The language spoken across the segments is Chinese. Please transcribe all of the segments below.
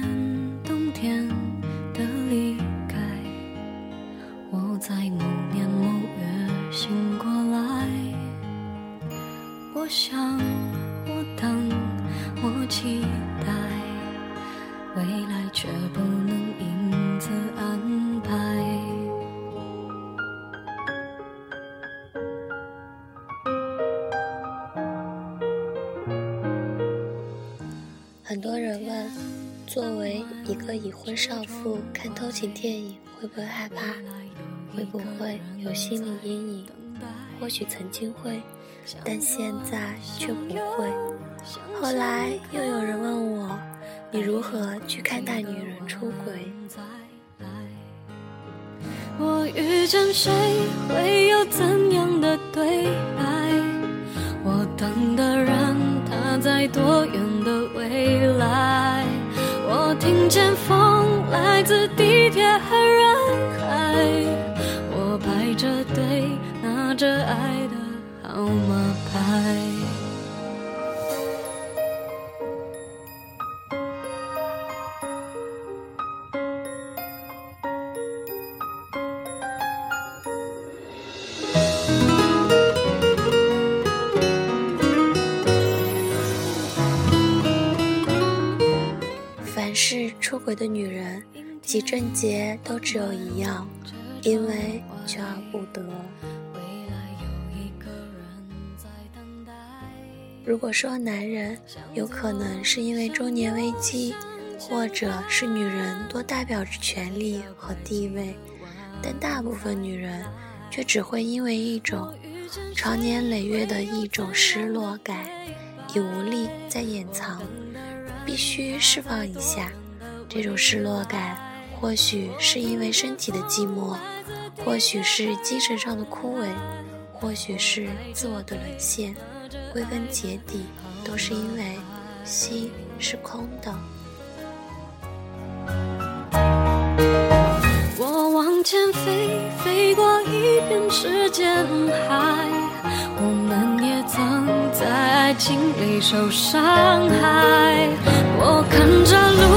见冬天的离开，我在某年某月醒过来。我想，我等，我期待，未来却不能因此安排。很多人问，作为一个已婚少妇看偷情电影会不会害怕？会不会有心理阴影？或许曾经会，但现在却不会。后来又有人问我，你如何去看待女人出轨？我遇见谁会的女人，几症结都只有一样，因为求而不得。如果说男人有可能是因为中年危机，或者是女人多代表着权力和地位，但大部分女人却只会因为一种长年累月的一种失落感，已无力再掩藏。必须释放一下这种失落感，或许是因为身体的寂寞，或许是精神上的枯萎，或许是自我的沦陷。归根结底，都是因为心是空的。我往前飞，飞过一片时间海，我们也曾在爱情里受伤害。我看着路，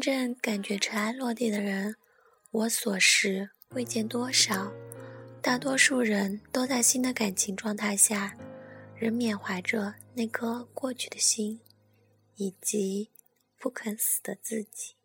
真正感觉尘埃落地的人，我所识未见多少。大多数人都在新的感情状态下，仍缅怀着那颗过去的心。以及不肯死的自己。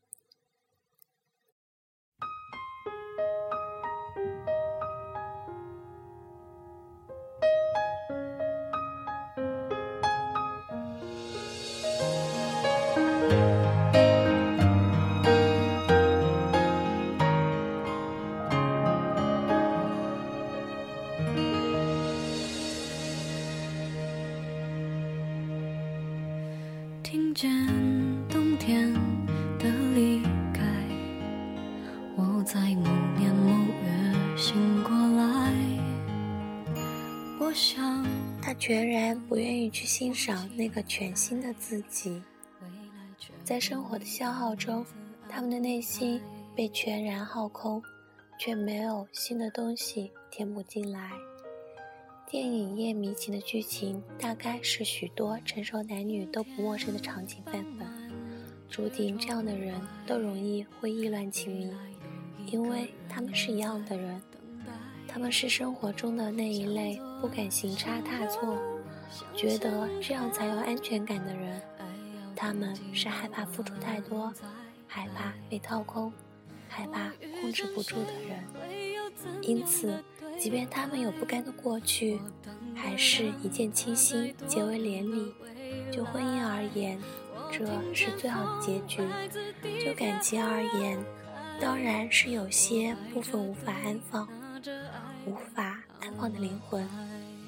听见冬天的离开，我在某年某月醒过来。我想，他全然不愿意去欣赏那个全新的自己。在生活的消耗中，他们的内心被全然耗空，却没有新的东西填补进来。电影《夜迷情》的剧情大概是许多成熟男女都不陌生的场景范本。注定这样的人都容易会意乱情迷，因为他们是一样的人，他们是生活中的那一类不敢行差踏错，觉得这样才有安全感的人。他们是害怕付出太多，害怕被掏空，害怕控制不住的人，因此。即便他们有不甘的过去，还是一见倾心，结为连理。就婚姻而言，这是最好的结局；就感情而言，当然是有些部分无法安放，无法安放的灵魂。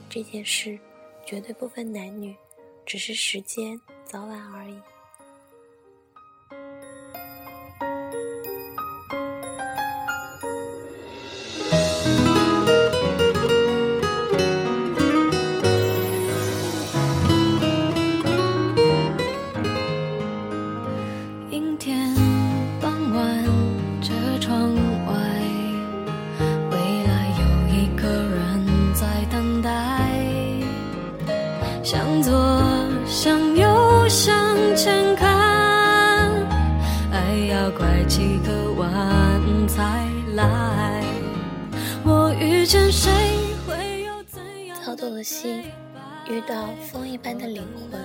这件事绝对不分男女，只是时间早晚而已。向左向右，相爱要快。我遇见谁？会有操纵的心，遇到风一般的灵魂，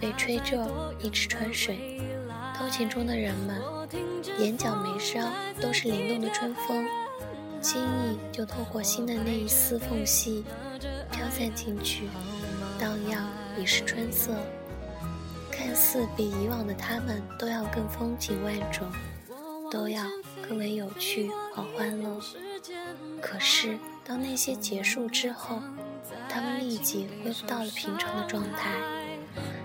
被吹皱一池春水。偷情中的人们，眼角眉梢都是灵动的春风，轻易就透过心的那一丝缝隙飘散进去。荡漾已是春色。看似比以往的他们都要更风情万种，都要更为有趣和欢乐。可是当那些结束之后，他们立即恢复到了平常的状态。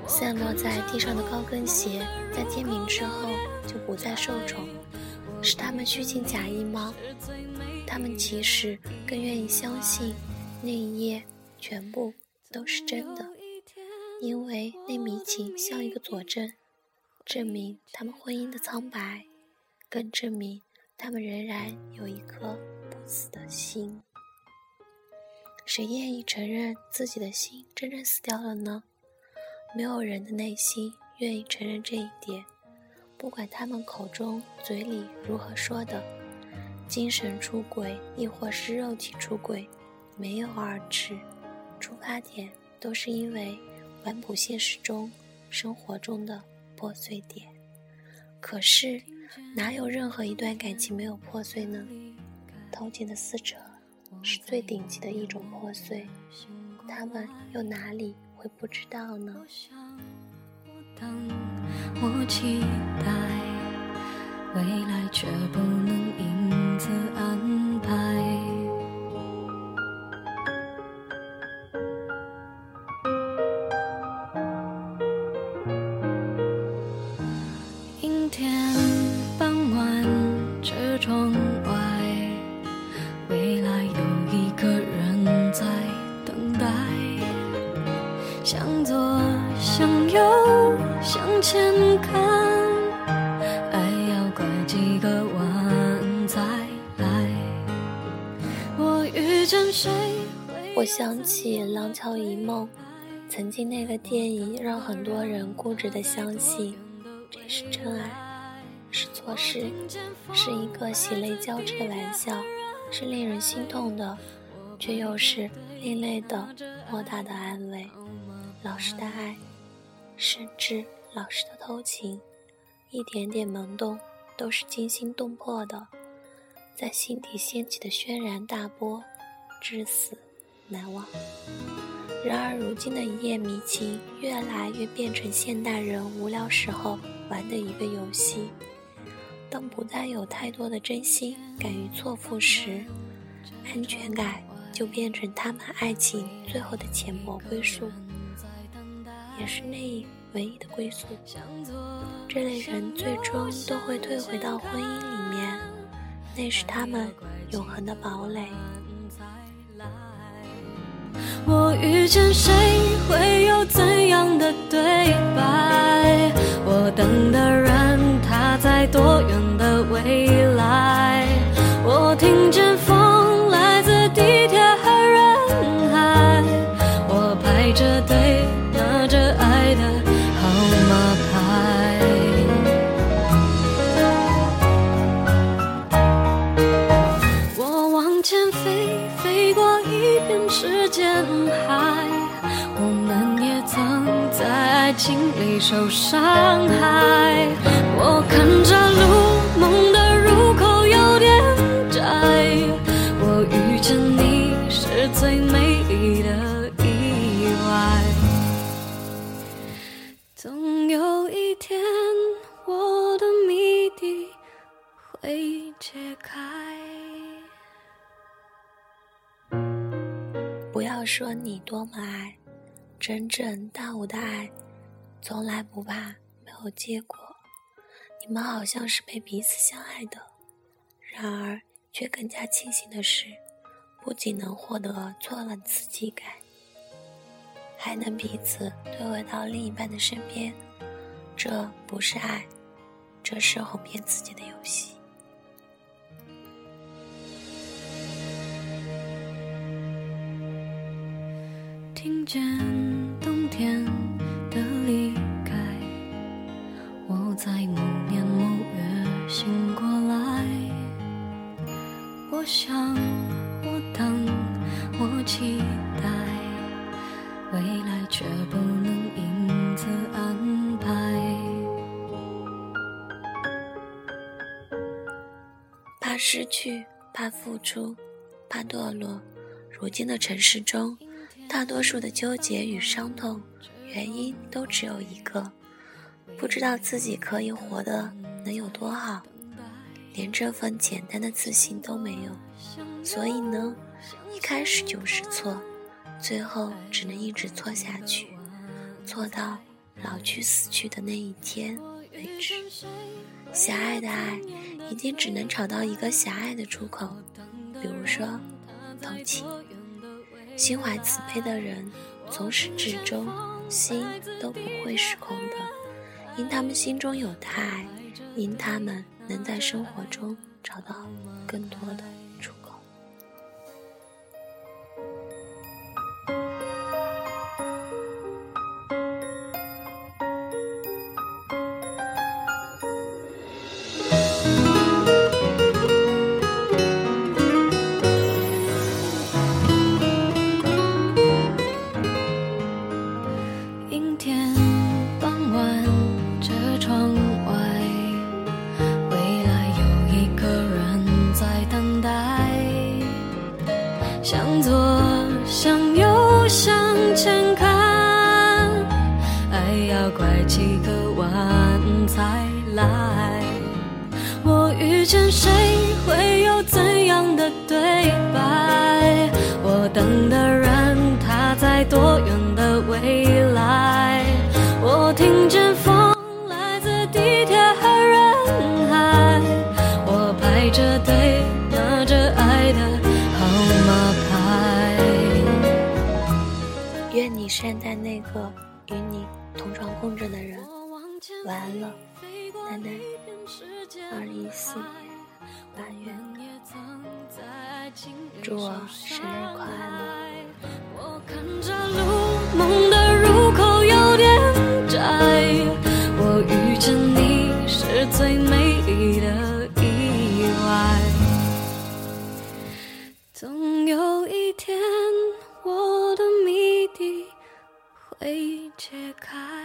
散落在地上的高跟鞋，在天明之后就不再受宠，是他们虚情假意吗？他们其实更愿意相信那一夜全部都是真的。因为那迷情像一个佐证，证明他们婚姻的苍白，更证明他们仍然有一颗不死的心。谁愿意承认自己的心真正死掉了呢？没有人的内心愿意承认这一点，不管他们口中、嘴里如何说的，精神出轨亦或是肉体出轨，没有二致，出发点都是因为。反哺现实中、生活中的破碎点，可是哪有任何一段感情没有破碎呢？偷情的撕扯是最顶级的一种破碎，他们又哪里会不知道呢？我期待未来，却不能因此安排。天傍晚，车窗外，未来有一个人在等待，向左，向右，向前看，爱要拐几个弯才来。我遇见谁？我想起《廊桥遗梦》，曾经那个电影让很多人固执的相信。这是真爱。是错事，是一个喜泪交织的玩笑，是令人心痛的，却又是另类的莫大的安慰。老师的爱，甚至老师的偷情，一点点萌动都是惊心动魄的，在心底掀起的轩然大波，至死。难忘。然而，如今的一夜迷情越来越变成现代人无聊时候玩的一个游戏。当不再有太多的真心敢于错付时，安全感就变成他们爱情最后的浅薄归宿，也是那唯一的归宿。这类人最终都会退回到婚姻里面，那是他们永恒的堡垒。我遇见谁会有怎样的对白？我等的人在多远的未来？我听见风不要说你多么爱，真正大我的爱。从来不怕没有结果，你们好像是被彼此相爱的，然而却更加庆幸的是，不仅能获得错乱刺激感，还能彼此推回到另一半的身边。这不是爱，这是哄骗自己的游戏。听见冬天。的离开，我在某年某月醒过来，我想，我等，我期待，未来却不能因此安排。怕失去，怕付出，怕堕落。如今的城市中，大多数的纠结与伤痛，原因都只有一个：不知道自己可以活得能有多好。连这份简单的自信都没有，所以呢，一开始就是错，最后只能一直错下去，错到老去死去的那一天为止。狭隘的爱，一定只能找到一个狭隘的出口，比如说偷情。心怀慈悲的人，从始至终心都不会是空的，因他们心中有太爱，因他们。能在生活中找到更多的几个晚才来。我遇见谁会有怎样的对白？我等的人他在多远的未来？我听见风来自地铁和人海，我排着队拿着爱的号码牌。愿你善待那个与你同床共枕的人。晚安了，奶奶。二零一四年八月，祝我生日快乐！我看着路，梦的入口有点窄。我遇见你是最美丽的意外。总有一天，我的谜底会解开。